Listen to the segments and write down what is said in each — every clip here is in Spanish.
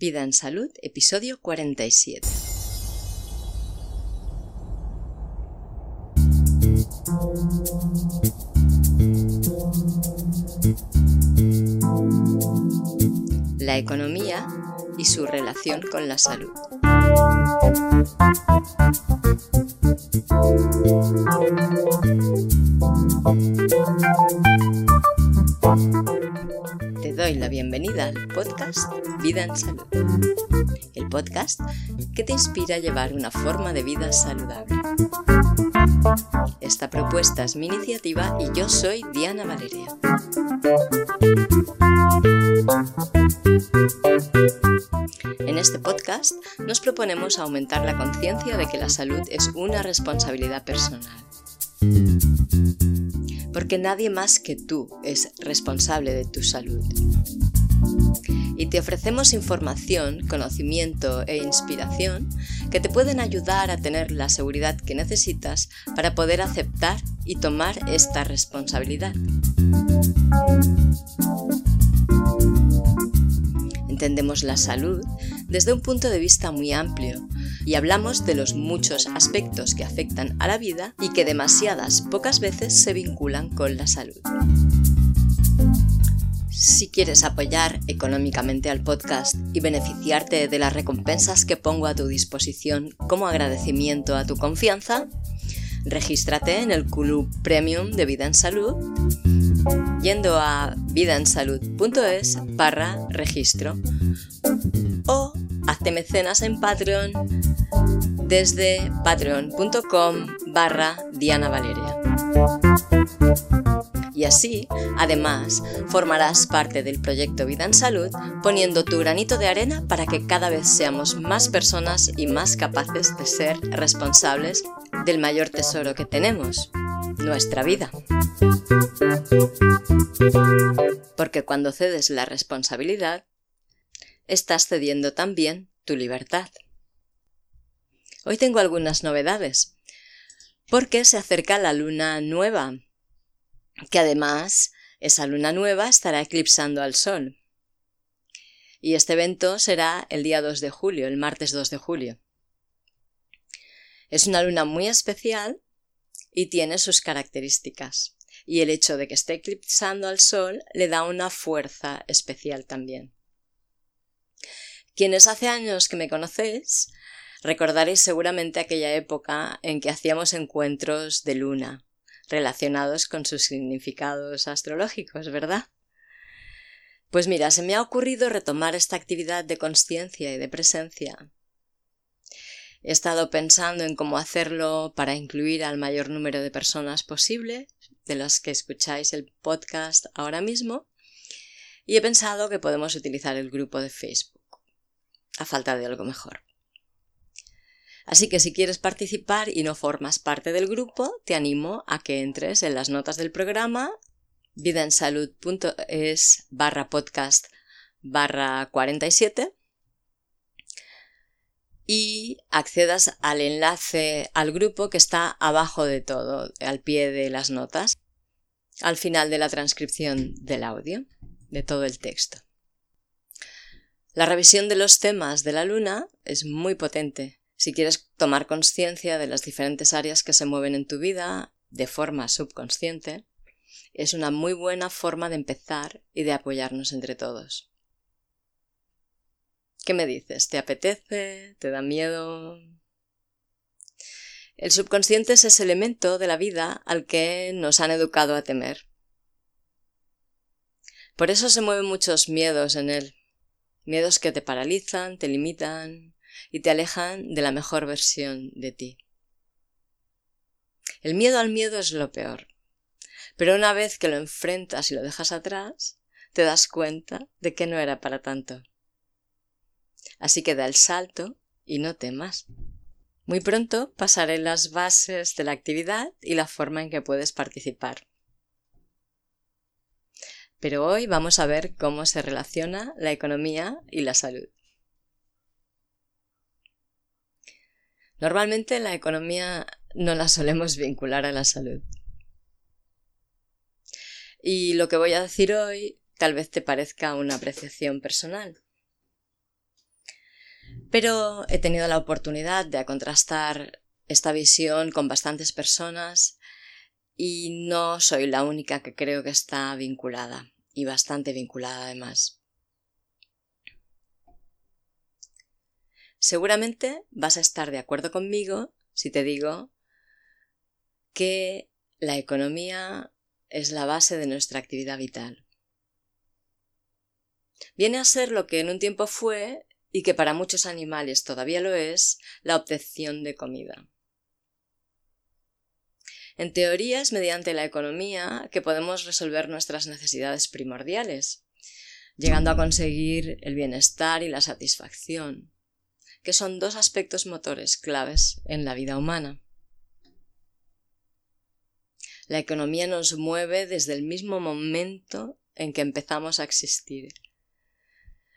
Vida en Salud, episodio 47. La economía y su relación con la salud. Te doy la bienvenida al podcast Vida en Salud, el podcast que te inspira a llevar una forma de vida saludable. Esta propuesta es mi iniciativa y yo soy Diana Valeria. En este podcast nos proponemos aumentar la conciencia de que la salud es una responsabilidad personal. Porque nadie más que tú es responsable de tu salud. Y te ofrecemos información, conocimiento e inspiración que te pueden ayudar a tener la seguridad que necesitas para poder aceptar y tomar esta responsabilidad. Entendemos la salud desde un punto de vista muy amplio y hablamos de los muchos aspectos que afectan a la vida y que demasiadas pocas veces se vinculan con la salud. Si quieres apoyar económicamente al podcast y beneficiarte de las recompensas que pongo a tu disposición como agradecimiento a tu confianza, regístrate en el Club Premium de Vida en Salud yendo a vidaensalud.es barra registro o mecenas en Patreon desde patreon.com barra Diana Valeria. Y así, además, formarás parte del proyecto Vida en Salud poniendo tu granito de arena para que cada vez seamos más personas y más capaces de ser responsables del mayor tesoro que tenemos, nuestra vida. Porque cuando cedes la responsabilidad, estás cediendo también tu libertad. Hoy tengo algunas novedades, porque se acerca la luna nueva, que además esa luna nueva estará eclipsando al Sol. Y este evento será el día 2 de julio, el martes 2 de julio. Es una luna muy especial y tiene sus características. Y el hecho de que esté eclipsando al Sol le da una fuerza especial también. Quienes hace años que me conocéis, recordaréis seguramente aquella época en que hacíamos encuentros de luna, relacionados con sus significados astrológicos, ¿verdad? Pues mira, se me ha ocurrido retomar esta actividad de conciencia y de presencia. He estado pensando en cómo hacerlo para incluir al mayor número de personas posible, de las que escucháis el podcast ahora mismo, y he pensado que podemos utilizar el grupo de Facebook, a falta de algo mejor. Así que si quieres participar y no formas parte del grupo, te animo a que entres en las notas del programa vidaensalud.es barra podcast barra 47 y accedas al enlace al grupo que está abajo de todo, al pie de las notas, al final de la transcripción del audio, de todo el texto. La revisión de los temas de la luna es muy potente si quieres tomar conciencia de las diferentes áreas que se mueven en tu vida de forma subconsciente, es una muy buena forma de empezar y de apoyarnos entre todos. ¿Qué me dices? ¿Te apetece? ¿Te da miedo? El subconsciente es ese elemento de la vida al que nos han educado a temer. Por eso se mueven muchos miedos en él. Miedos que te paralizan, te limitan, y te alejan de la mejor versión de ti. El miedo al miedo es lo peor, pero una vez que lo enfrentas y lo dejas atrás, te das cuenta de que no era para tanto. Así que da el salto y no temas. Muy pronto pasaré las bases de la actividad y la forma en que puedes participar. Pero hoy vamos a ver cómo se relaciona la economía y la salud. Normalmente la economía no la solemos vincular a la salud. Y lo que voy a decir hoy tal vez te parezca una apreciación personal. Pero he tenido la oportunidad de contrastar esta visión con bastantes personas y no soy la única que creo que está vinculada, y bastante vinculada además. Seguramente vas a estar de acuerdo conmigo si te digo que la economía es la base de nuestra actividad vital. Viene a ser lo que en un tiempo fue, y que para muchos animales todavía lo es, la obtención de comida. En teoría es mediante la economía que podemos resolver nuestras necesidades primordiales, llegando a conseguir el bienestar y la satisfacción, que son dos aspectos motores claves en la vida humana. La economía nos mueve desde el mismo momento en que empezamos a existir.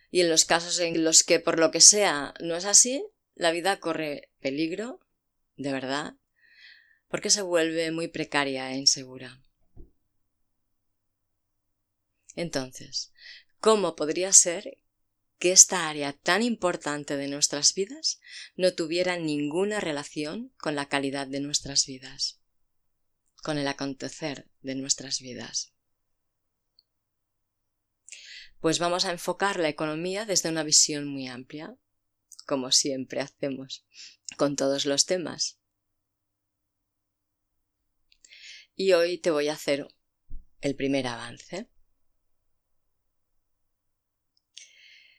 Y en los casos en los que por lo que sea no es así, la vida corre peligro, de verdad, porque se vuelve muy precaria e insegura. Entonces, ¿cómo podría ser que esta área tan importante de nuestras vidas no tuviera ninguna relación con la calidad de nuestras vidas, con el acontecer de nuestras vidas. Pues vamos a enfocar la economía desde una visión muy amplia, como siempre hacemos con todos los temas. Y hoy te voy a hacer el primer avance.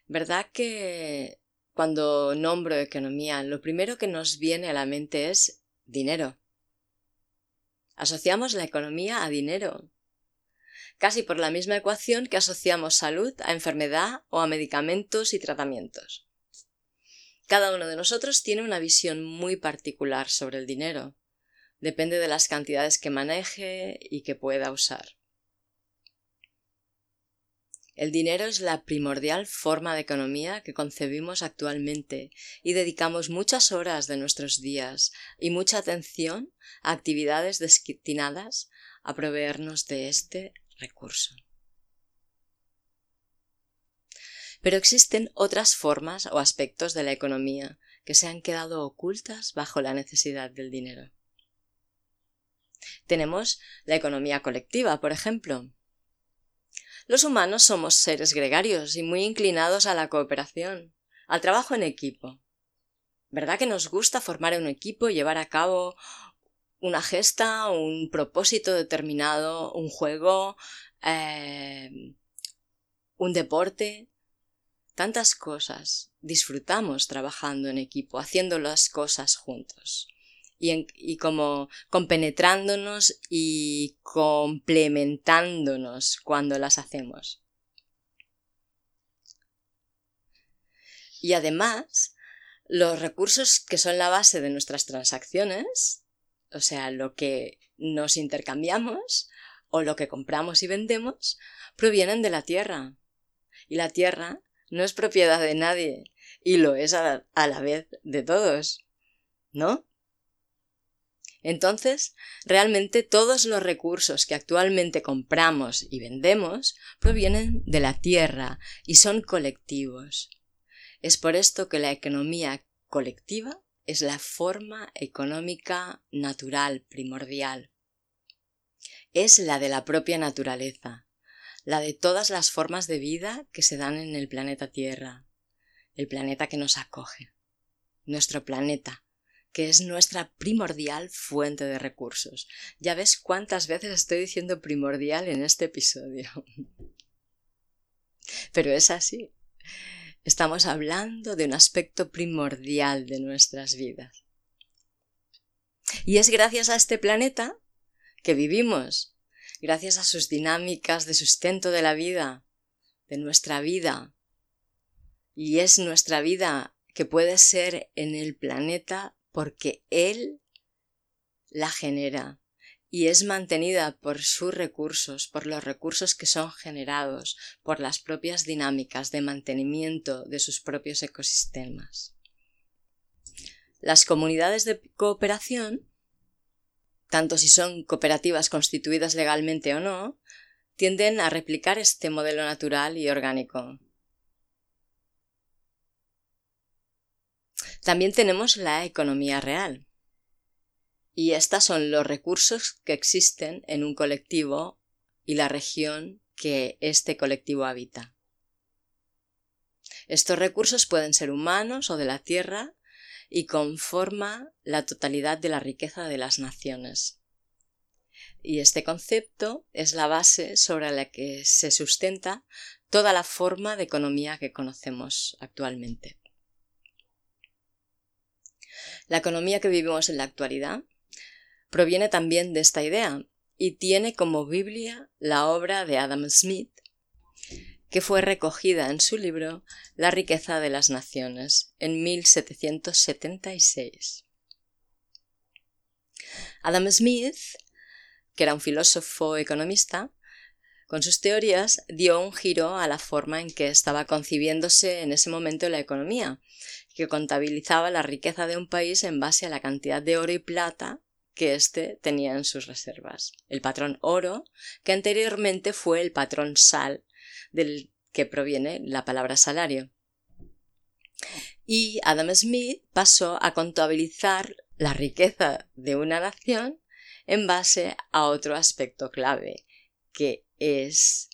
¿Verdad que cuando nombro economía, lo primero que nos viene a la mente es dinero? Asociamos la economía a dinero, casi por la misma ecuación que asociamos salud a enfermedad o a medicamentos y tratamientos. Cada uno de nosotros tiene una visión muy particular sobre el dinero. Depende de las cantidades que maneje y que pueda usar. El dinero es la primordial forma de economía que concebimos actualmente y dedicamos muchas horas de nuestros días y mucha atención a actividades destinadas a proveernos de este recurso. Pero existen otras formas o aspectos de la economía que se han quedado ocultas bajo la necesidad del dinero. Tenemos la economía colectiva, por ejemplo, los humanos somos seres gregarios y muy inclinados a la cooperación, al trabajo en equipo. ¿Verdad que nos gusta formar un equipo y llevar a cabo una gesta, un propósito determinado, un juego, eh, un deporte? Tantas cosas. Disfrutamos trabajando en equipo, haciendo las cosas juntos y, como compenetrándonos y complementándonos cuando las hacemos. Y además, los recursos que son la base de nuestras transacciones, o sea, lo que nos intercambiamos o lo que compramos y vendemos, provienen de la tierra. Y la tierra no es propiedad de nadie y lo es a la vez de todos, ¿no? Entonces, realmente todos los recursos que actualmente compramos y vendemos provienen de la tierra y son colectivos. Es por esto que la economía colectiva es la forma económica natural primordial. Es la de la propia naturaleza, la de todas las formas de vida que se dan en el planeta Tierra, el planeta que nos acoge, nuestro planeta, que es nuestra primordial fuente de recursos. Ya ves cuántas veces estoy diciendo primordial en este episodio. Pero es así. Estamos hablando de un aspecto primordial de nuestras vidas. Y es gracias a este planeta que vivimos, gracias a sus dinámicas de sustento de la vida, de nuestra vida. Y es nuestra vida que puede ser en el planeta porque Él la genera y es mantenida por sus recursos, por los recursos que son generados, por las propias dinámicas de mantenimiento de sus propios ecosistemas. Las comunidades de cooperación, tanto si son cooperativas constituidas legalmente o no, tienden a replicar este modelo natural y orgánico. También tenemos la economía real. Y estos son los recursos que existen en un colectivo y la región que este colectivo habita. Estos recursos pueden ser humanos o de la tierra y conforma la totalidad de la riqueza de las naciones. Y este concepto es la base sobre la que se sustenta toda la forma de economía que conocemos actualmente. La economía que vivimos en la actualidad proviene también de esta idea y tiene como Biblia la obra de Adam Smith, que fue recogida en su libro La riqueza de las naciones en 1776. Adam Smith, que era un filósofo economista, con sus teorías dio un giro a la forma en que estaba concibiéndose en ese momento la economía, que contabilizaba la riqueza de un país en base a la cantidad de oro y plata que éste tenía en sus reservas. El patrón oro, que anteriormente fue el patrón sal, del que proviene la palabra salario. Y Adam Smith pasó a contabilizar la riqueza de una nación en base a otro aspecto clave, que es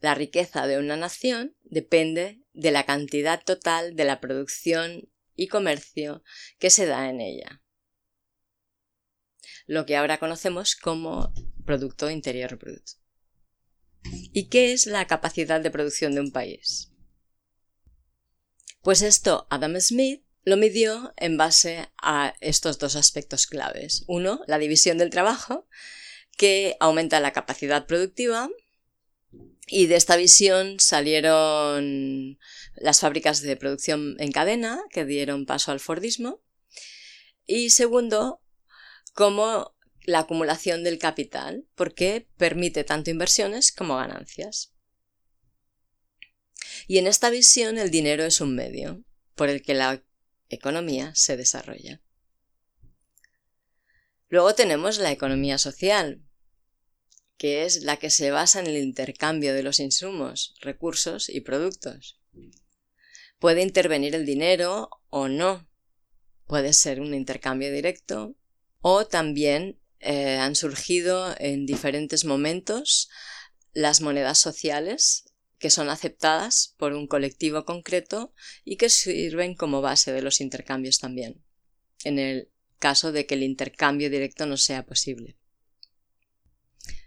la riqueza de una nación depende de la cantidad total de la producción y comercio que se da en ella. Lo que ahora conocemos como Producto Interior Bruto. ¿Y qué es la capacidad de producción de un país? Pues esto Adam Smith lo midió en base a estos dos aspectos claves. Uno, la división del trabajo, que aumenta la capacidad productiva y de esta visión salieron las fábricas de producción en cadena que dieron paso al Fordismo. Y segundo, como la acumulación del capital, porque permite tanto inversiones como ganancias. Y en esta visión el dinero es un medio por el que la economía se desarrolla. Luego tenemos la economía social, que es la que se basa en el intercambio de los insumos, recursos y productos. Puede intervenir el dinero o no. Puede ser un intercambio directo o también eh, han surgido en diferentes momentos las monedas sociales que son aceptadas por un colectivo concreto y que sirven como base de los intercambios también, en el caso de que el intercambio directo no sea posible.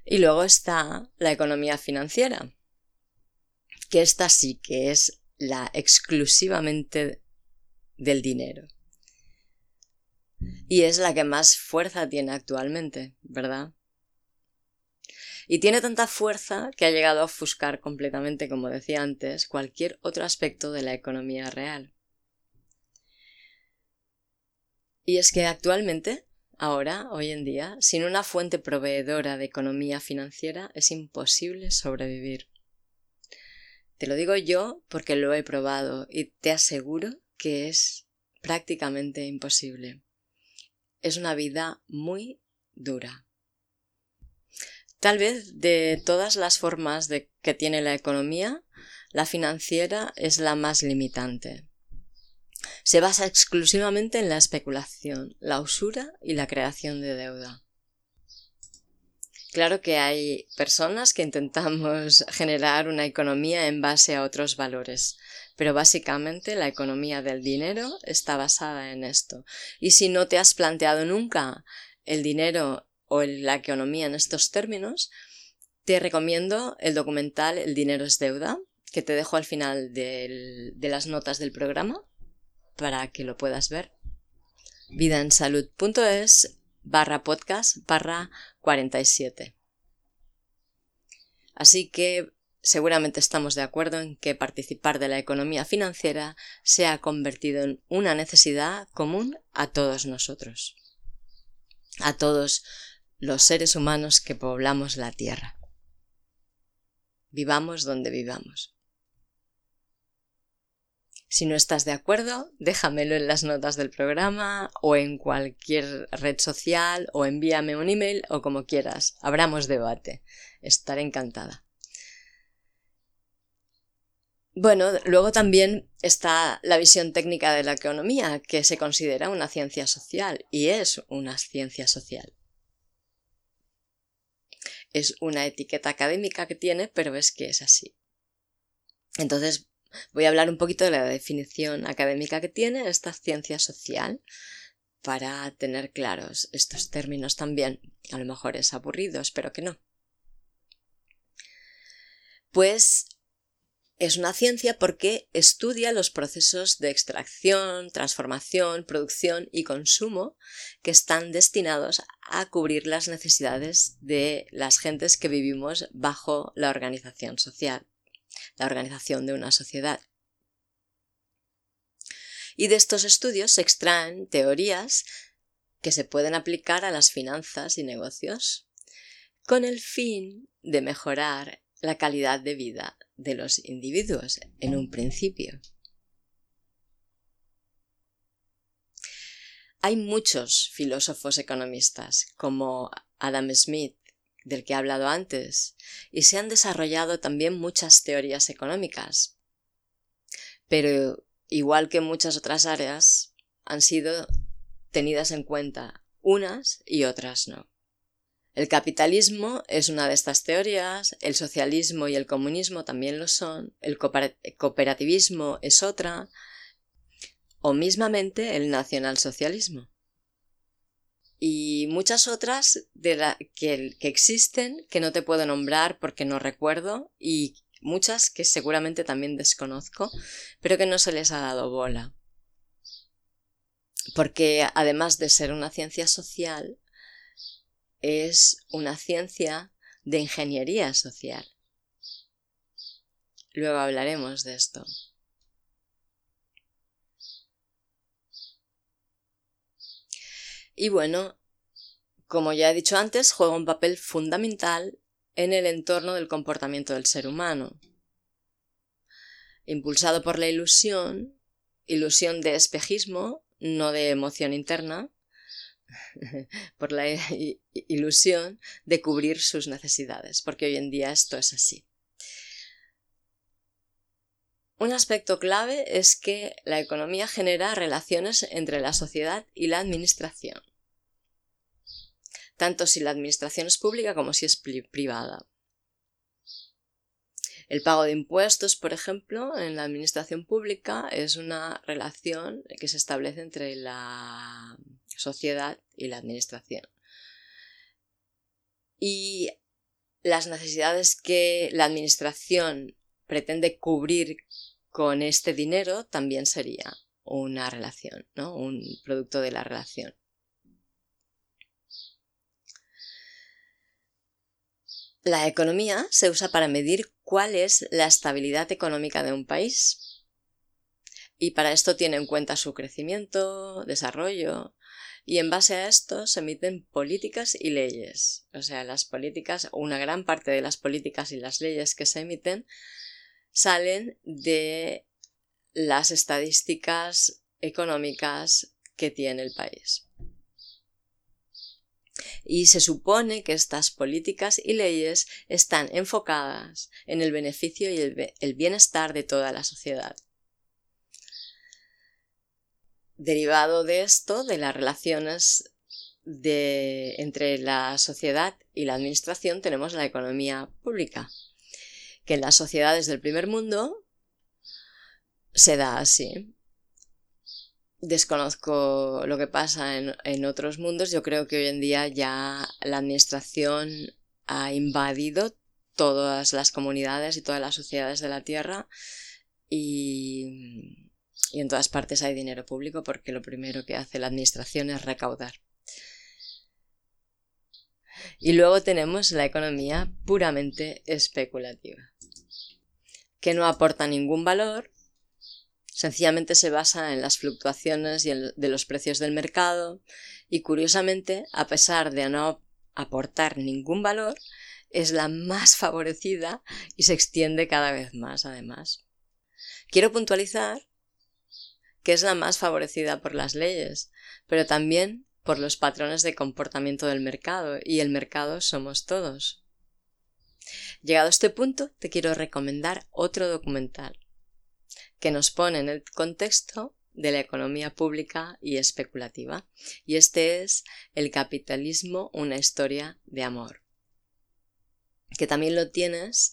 Y luego está la economía financiera, que esta sí que es la exclusivamente del dinero. Y es la que más fuerza tiene actualmente, ¿verdad? Y tiene tanta fuerza que ha llegado a ofuscar completamente, como decía antes, cualquier otro aspecto de la economía real. Y es que actualmente, ahora, hoy en día, sin una fuente proveedora de economía financiera es imposible sobrevivir. Te lo digo yo porque lo he probado y te aseguro que es prácticamente imposible. Es una vida muy dura. Tal vez de todas las formas de que tiene la economía, la financiera es la más limitante. Se basa exclusivamente en la especulación, la usura y la creación de deuda. Claro que hay personas que intentamos generar una economía en base a otros valores, pero básicamente la economía del dinero está basada en esto. Y si no te has planteado nunca el dinero o la economía en estos términos, te recomiendo el documental El dinero es deuda, que te dejo al final de las notas del programa para que lo puedas ver. vidaensalud.es barra podcast barra 47. Así que seguramente estamos de acuerdo en que participar de la economía financiera se ha convertido en una necesidad común a todos nosotros, a todos los seres humanos que poblamos la Tierra. Vivamos donde vivamos. Si no estás de acuerdo, déjamelo en las notas del programa o en cualquier red social o envíame un email o como quieras. Abramos debate. Estaré encantada. Bueno, luego también está la visión técnica de la economía, que se considera una ciencia social y es una ciencia social. Es una etiqueta académica que tiene, pero es que es así. Entonces, voy a hablar un poquito de la definición académica que tiene esta ciencia social para tener claros estos términos también. A lo mejor es aburrido, espero que no. Pues es una ciencia porque estudia los procesos de extracción, transformación, producción y consumo que están destinados a cubrir las necesidades de las gentes que vivimos bajo la organización social, la organización de una sociedad. Y de estos estudios se extraen teorías que se pueden aplicar a las finanzas y negocios con el fin de mejorar la calidad de vida de los individuos en un principio. Hay muchos filósofos economistas, como Adam Smith, del que he hablado antes, y se han desarrollado también muchas teorías económicas. Pero, igual que muchas otras áreas, han sido tenidas en cuenta unas y otras no. El capitalismo es una de estas teorías, el socialismo y el comunismo también lo son, el cooperativismo es otra, o mismamente el nacionalsocialismo. Y muchas otras de que, que existen que no te puedo nombrar porque no recuerdo y muchas que seguramente también desconozco, pero que no se les ha dado bola. Porque además de ser una ciencia social, es una ciencia de ingeniería social. Luego hablaremos de esto. Y bueno, como ya he dicho antes, juega un papel fundamental en el entorno del comportamiento del ser humano. Impulsado por la ilusión, ilusión de espejismo, no de emoción interna, por la ilusión de cubrir sus necesidades, porque hoy en día esto es así. Un aspecto clave es que la economía genera relaciones entre la sociedad y la administración, tanto si la administración es pública como si es privada. El pago de impuestos, por ejemplo, en la administración pública es una relación que se establece entre la sociedad y la administración. Y las necesidades que la administración pretende cubrir con este dinero también sería una relación, ¿no? un producto de la relación. La economía se usa para medir cuál es la estabilidad económica de un país. Y para esto tiene en cuenta su crecimiento, desarrollo, y en base a esto se emiten políticas y leyes. O sea, las políticas, una gran parte de las políticas y las leyes que se emiten salen de las estadísticas económicas que tiene el país. Y se supone que estas políticas y leyes están enfocadas en el beneficio y el, bienestar de toda la sociedad. Derivado de esto, de las relaciones entre la sociedad y la administración, tenemos la economía pública, que en las sociedades del primer mundo se da así. Desconozco lo que pasa en, otros mundos. Yo creo que hoy en día ya la administración ha invadido todas las comunidades y todas las sociedades de la Tierra y en todas partes hay dinero público porque lo primero que hace la administración es recaudar. Y luego tenemos la economía puramente especulativa, que no aporta ningún valor, sencillamente se basa en las fluctuaciones de los precios del mercado y curiosamente, a pesar de no aportar ningún valor, es la más favorecida y se extiende cada vez más además. Quiero puntualizar que es la más favorecida por las leyes, pero también por los patrones de comportamiento del mercado, y el mercado somos todos. Llegado a este punto, te quiero recomendar otro documental que nos pone en el contexto de la economía pública y especulativa. Y este es El capitalismo, una historia de amor. Que también lo tienes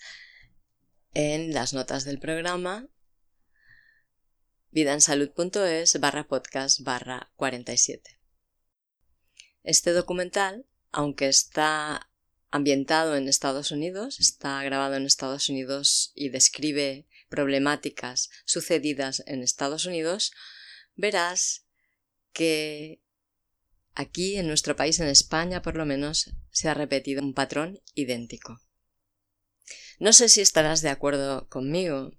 en las notas del programa vidaensalud.es barra podcast barra 47. Este documental, aunque está ambientado en Estados Unidos, está grabado en Estados Unidos y describe problemáticas sucedidas en Estados Unidos, verás que aquí en nuestro país, en España por lo menos, se ha repetido un patrón idéntico. No sé si estarás de acuerdo conmigo,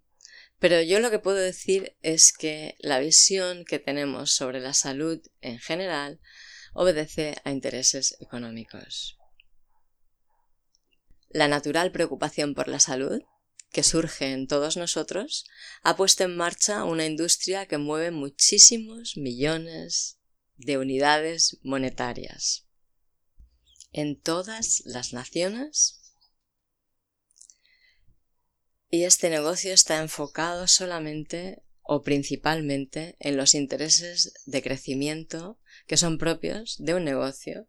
pero yo lo que puedo decir es que la visión que tenemos sobre la salud en general obedece a intereses económicos. La natural preocupación por la salud que surge en todos nosotros, ha puesto en marcha una industria que mueve muchísimos millones de unidades monetarias en todas las naciones. Y este negocio está enfocado solamente o principalmente en los intereses de crecimiento que son propios de un negocio.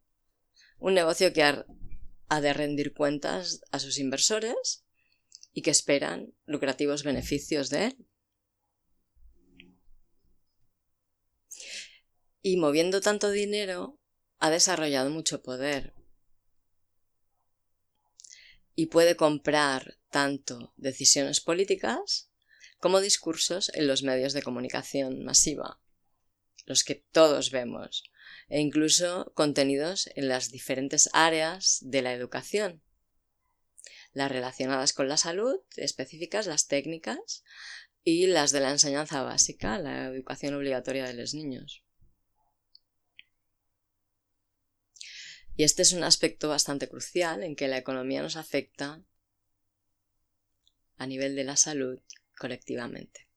Un negocio que ha de rendir cuentas a sus inversores y que esperan lucrativos beneficios de él. Y moviendo tanto dinero, ha desarrollado mucho poder. Y puede comprar tanto decisiones políticas como discursos en los medios de comunicación masiva, los que todos vemos, e incluso contenidos en las diferentes áreas de la educación, las relacionadas con la salud, específicas, las técnicas, y las de la enseñanza básica, la educación obligatoria de los niños. Y este es un aspecto bastante crucial en que la economía nos afecta a nivel de la salud colectivamente.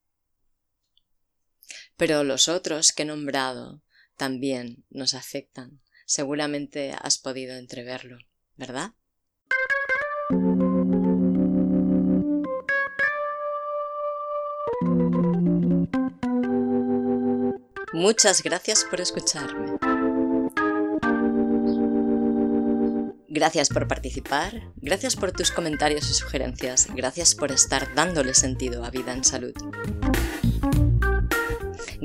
Pero los otros que he nombrado también nos afectan. Seguramente has podido entreverlo, ¿verdad? Muchas gracias por escucharme. Gracias por participar, gracias por tus comentarios y sugerencias, gracias por estar dándole sentido a Vida en Salud.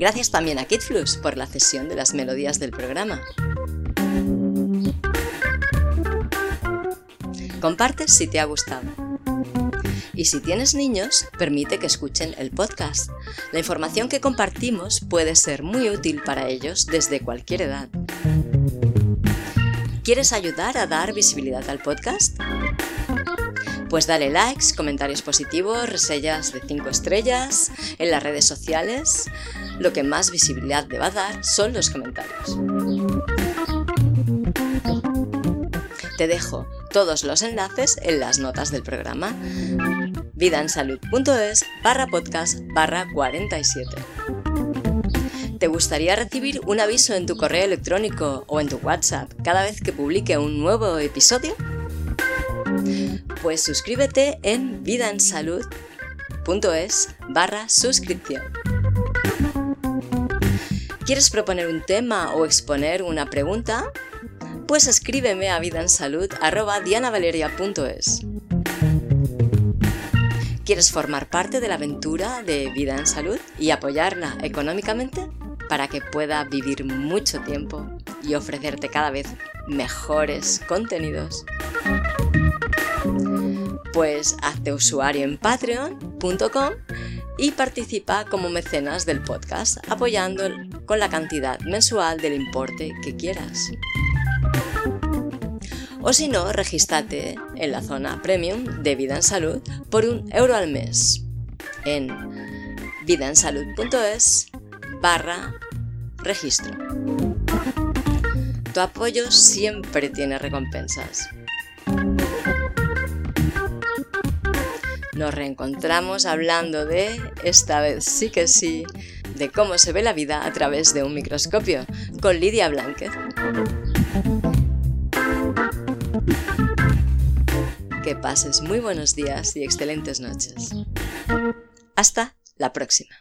Gracias también a KidFlux por la cesión de las melodías del programa. Comparte si te ha gustado. Y si tienes niños, permite que escuchen el podcast. La información que compartimos puede ser muy útil para ellos desde cualquier edad. ¿Quieres ayudar a dar visibilidad al podcast? Pues dale likes, comentarios positivos, reseñas de 5 estrellas en las redes sociales. Lo que más visibilidad te va a dar son los comentarios. Te dejo todos los enlaces en las notas del programa vidaensalud.es barra podcast barra 47. ¿Te gustaría recibir un aviso en tu correo electrónico o en tu WhatsApp cada vez que publique un nuevo episodio? Pues suscríbete en vidaensalud.es barra suscripción. ¿Quieres proponer un tema o exponer una pregunta? pues escríbeme a vidaensalud.dianavaleria.es. ¿Quieres formar parte de la aventura de Vida en Salud y apoyarla económicamente para que pueda vivir mucho tiempo y ofrecerte cada vez mejores contenidos? Pues hazte usuario en patreon.com y participa como mecenas del podcast apoyando con la cantidad mensual del importe que quieras. O si no, regístrate en la zona premium de Vida en Salud por un euro al mes en vidaensalud.es barra registro. Tu apoyo siempre tiene recompensas. Nos reencontramos hablando de, esta vez sí que sí, de cómo se ve la vida a través de un microscopio, con Lidia Blanquez. Que pases muy buenos días y excelentes noches. Hasta la próxima.